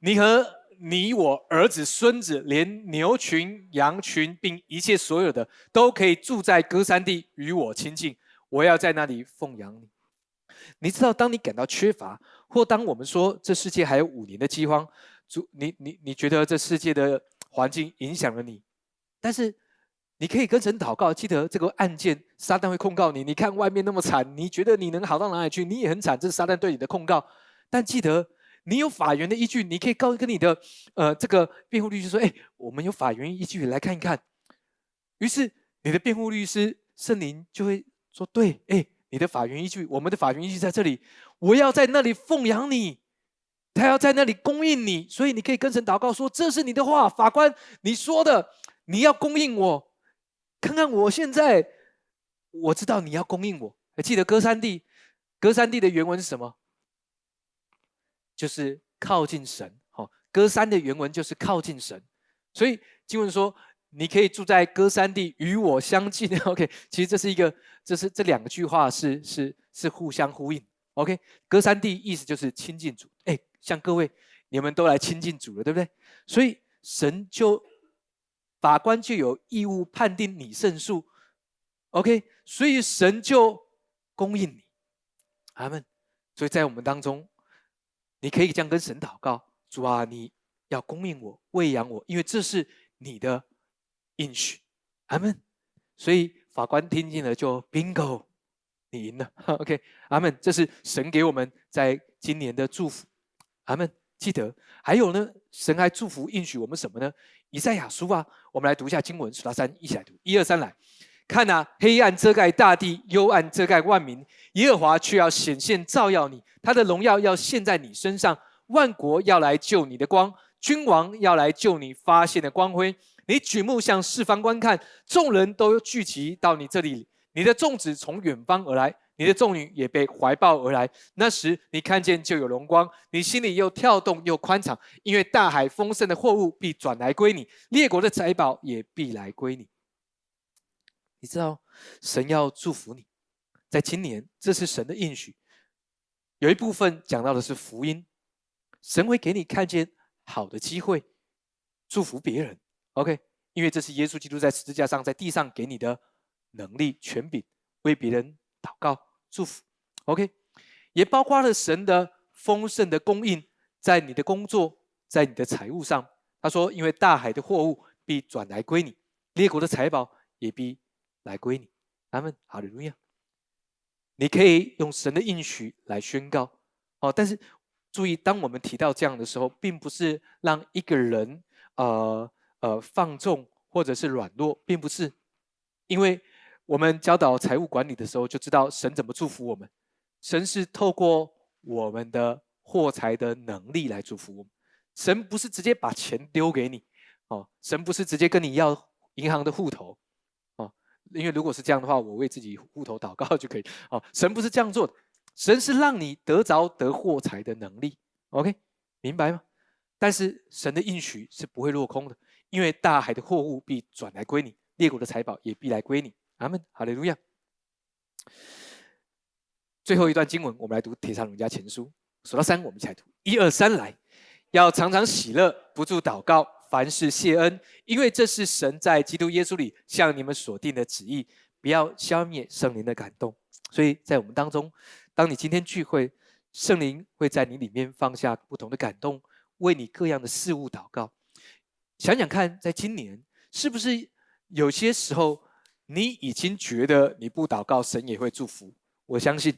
你和。你我儿子孙子，连牛群羊群，并一切所有的，都可以住在歌山地，与我亲近。我要在那里奉养你。你知道，当你感到缺乏，或当我们说这世界还有五年的饥荒，主，你你你觉得这世界的环境影响了你，但是你可以跟神祷告。记得这个案件，撒旦会控告你。你看外面那么惨，你觉得你能好到哪里去？你也很惨，这是撒旦对你的控告。但记得。你有法源的依据，你可以告跟你的呃这个辩护律师说：“哎，我们有法源依据，来看一看。”于是你的辩护律师圣灵就会说：“对，哎，你的法源依据，我们的法源依据在这里，我要在那里奉养你，他要在那里供应你，所以你可以跟神祷告说：这是你的话，法官你说的，你要供应我，看看我现在，我知道你要供应我。还记得歌三地，歌三地的原文是什么？”就是靠近神，好，歌三的原文就是靠近神，所以经文说你可以住在歌三地，与我相近。*laughs* OK，其实这是一个，这是这两句话是是是互相呼应。OK，歌三地意思就是亲近主，哎，像各位你们都来亲近主了，对不对？所以神就法官就有义务判定你胜诉。OK，所以神就供应你，阿门。所以在我们当中。你可以这样跟神祷告：主啊，你要供应我、喂养我，因为这是你的应许。阿门。所以法官听见了就 bingo，你赢了。*laughs* OK，阿门。这是神给我们在今年的祝福。阿门。记得还有呢，神还祝福应许我们什么呢？以赛亚书啊，我们来读一下经文，数到三，一起来读。一二三，来看呐，黑暗遮盖大地，幽暗遮盖万民，耶和华却要显现照耀你，他的荣耀要现在你身上，万国要来救你的光，君王要来救你发现的光辉。你举目向四方观看，众人都聚集到你这里，你的众子从远方而来。你的众女也被怀抱而来，那时你看见就有荣光，你心里又跳动又宽敞，因为大海丰盛的货物必转来归你，列国的财宝也必来归你。你知道，神要祝福你，在今年，这是神的应许。有一部分讲到的是福音，神会给你看见好的机会，祝福别人。OK，因为这是耶稣基督在十字架上在地上给你的能力权柄，为别人祷告。祝福，OK，也包括了神的丰盛的供应，在你的工作，在你的财务上。他说：“因为大海的货物必转来归你，列国的财宝也必来归你。”阿门，哈利路亚。你可以用神的应许来宣告，哦，但是注意，当我们提到这样的时候，并不是让一个人呃呃放纵或者是软弱，并不是，因为。我们教导财务管理的时候，就知道神怎么祝福我们。神是透过我们的获财的能力来祝福我们。神不是直接把钱丢给你，哦，神不是直接跟你要银行的户头，哦，因为如果是这样的话，我为自己户头祷告就可以。哦，神不是这样做的，神是让你得着得获财的能力。OK，明白吗？但是神的应许是不会落空的，因为大海的货物必转来归你，列国的财宝也必来归你。阿门，哈利路亚。最后一段经文，我们来读《铁上人家前书》，数到三，我们一起读。一二三，来，要常常喜乐，不住祷告，凡事谢恩，因为这是神在基督耶稣里向你们所定的旨意。不要消灭圣灵的感动。所以在我们当中，当你今天聚会，圣灵会在你里面放下不同的感动，为你各样的事物祷告。想想看，在今年是不是有些时候？你已经觉得你不祷告，神也会祝福，我相信。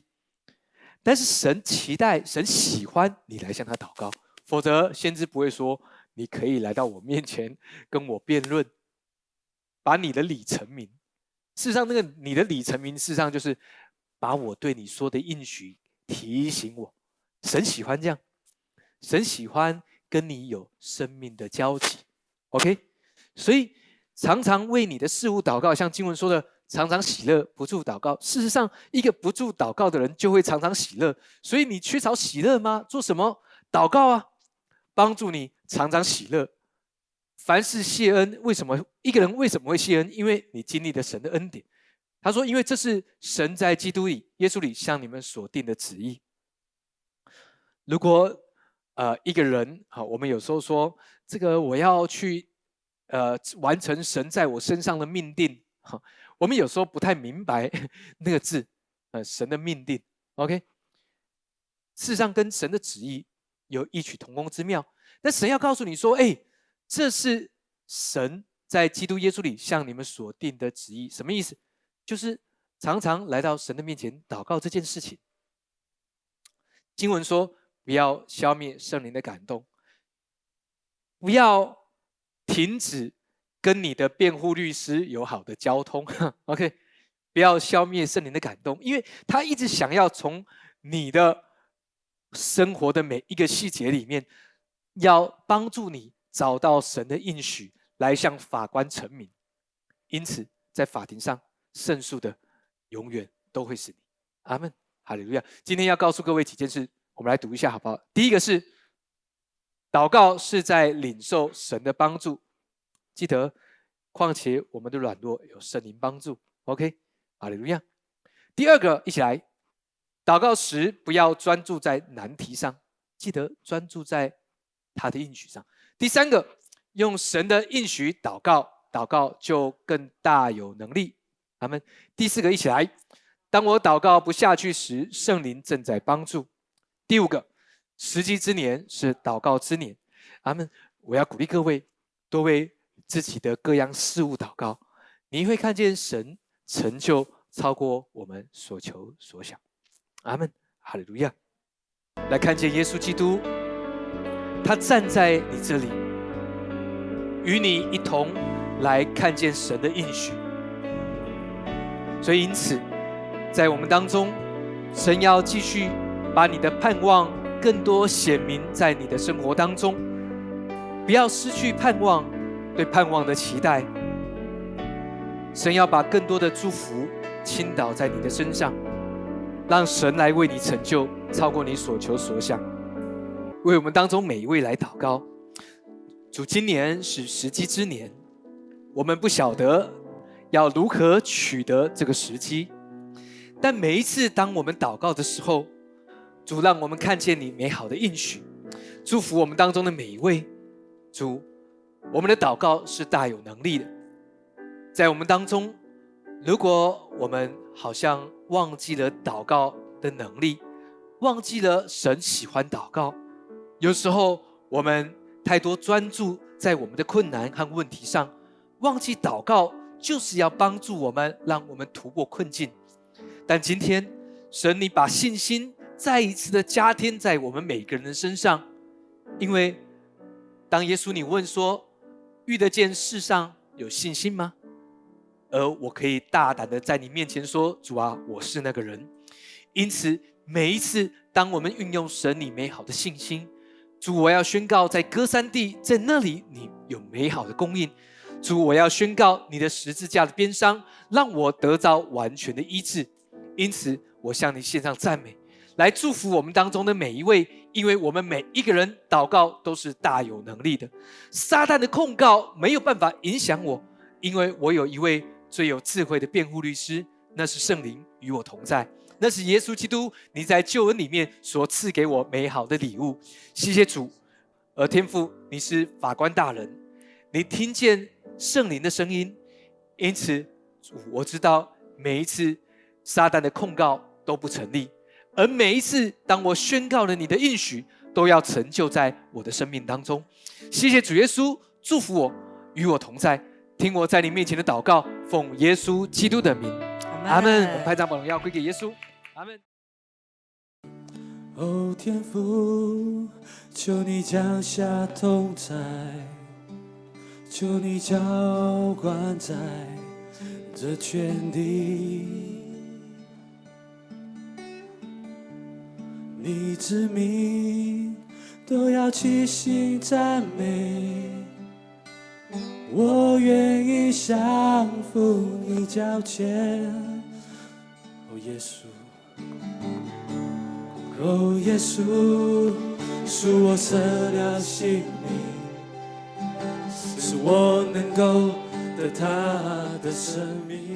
但是神期待、神喜欢你来向他祷告，否则先知不会说你可以来到我面前跟我辩论，把你的理成名。事实上，那个你的理成名，事实上就是把我对你说的应许提醒我。神喜欢这样，神喜欢跟你有生命的交集。OK，所以。常常为你的事物祷告，像经文说的，常常喜乐，不住祷告。事实上，一个不住祷告的人，就会常常喜乐。所以，你缺少喜乐吗？做什么祷告啊？帮助你常常喜乐。凡事谢恩。为什么一个人为什么会谢恩？因为你经历了神的恩典。他说：“因为这是神在基督里、耶稣里向你们所定的旨意。”如果呃一个人好，我们有时候说这个我要去。呃，完成神在我身上的命定，哈，*laughs* 我们有时候不太明白那个字，呃，神的命定，OK，事实上跟神的旨意有异曲同工之妙。但神要告诉你说，哎，这是神在基督耶稣里向你们所定的旨意，什么意思？就是常常来到神的面前祷告这件事情。经文说，不要消灭圣灵的感动，不要。停止跟你的辩护律师有好的交通，*laughs* OK？不要消灭圣灵的感动，因为他一直想要从你的生活的每一个细节里面，要帮助你找到神的应许，来向法官陈明。因此，在法庭上胜诉的永远都会是你。阿门，哈利路亚。今天要告诉各位几件事，我们来读一下好不好？第一个是。祷告是在领受神的帮助，记得，况且我们的软弱有圣灵帮助。OK，阿利路亚。第二个，一起来，祷告时不要专注在难题上，记得专注在他的应许上。第三个，用神的应许祷告，祷告就更大有能力。阿门。第四个，一起来，当我祷告不下去时，圣灵正在帮助。第五个。时机之年是祷告之年，阿门！我要鼓励各位多为自己的各样事物祷告，你会看见神成就超过我们所求所想。阿门，哈利路亚。来看见耶稣基督，他站在你这里，与你一同来看见神的应许。所以，因此，在我们当中，神要继续把你的盼望更多显明在你的生活当中，不要失去盼望，对盼望的期待。神要把更多的祝福倾倒在你的身上。让神来为你成就超过你所求所想，为我们当中每一位来祷告。主，今年是时机之年，我们不晓得要如何取得这个时机，但每一次当我们祷告的时候，主让我们看见你美好的应许，祝福我们当中的每一位。主，我们的祷告是大有能力的，在我们当中，如果我们好像。忘记了祷告的能力，忘记了神喜欢祷告。有时候我们太多专注在我们的困难和问题上，忘记祷告就是要帮助我们，让我们突破困境。但今天，神你把信心再一次的加添在我们每个人的身上，因为当耶稣你问说：“遇得见世上有信心吗？”而我可以大胆的在你面前说：“主啊，我是那个人。”因此，每一次当我们运用神你美好的信心，主，我要宣告在歌山地，在那里你有美好的供应。主，我要宣告你的十字架的边上，让我得到完全的医治。因此，我向你献上赞美，来祝福我们当中的每一位，因为我们每一个人祷告都是大有能力的。撒旦的控告没有办法影响我，因为我有一位。最有智慧的辩护律师，那是圣灵与我同在，那是耶稣基督，你在救恩里面所赐给我美好的礼物。谢谢主，而天父，你是法官大人，你听见圣灵的声音，因此我知道每一次撒旦的控告都不成立，而每一次当我宣告了你的应许，都要成就在我的生命当中。谢谢主耶稣，祝福我，与我同在。听我在你面前的祷告，奉耶稣基督的名，阿门。我们拍张把荣耀归给耶稣，阿门。哦，天父，求你降下同在，求你浇灌在这全地，你之名都要齐心赞美。我愿意降服你脚前，哦耶稣，哦耶稣，是我舍了性命，是我能够得他的生命。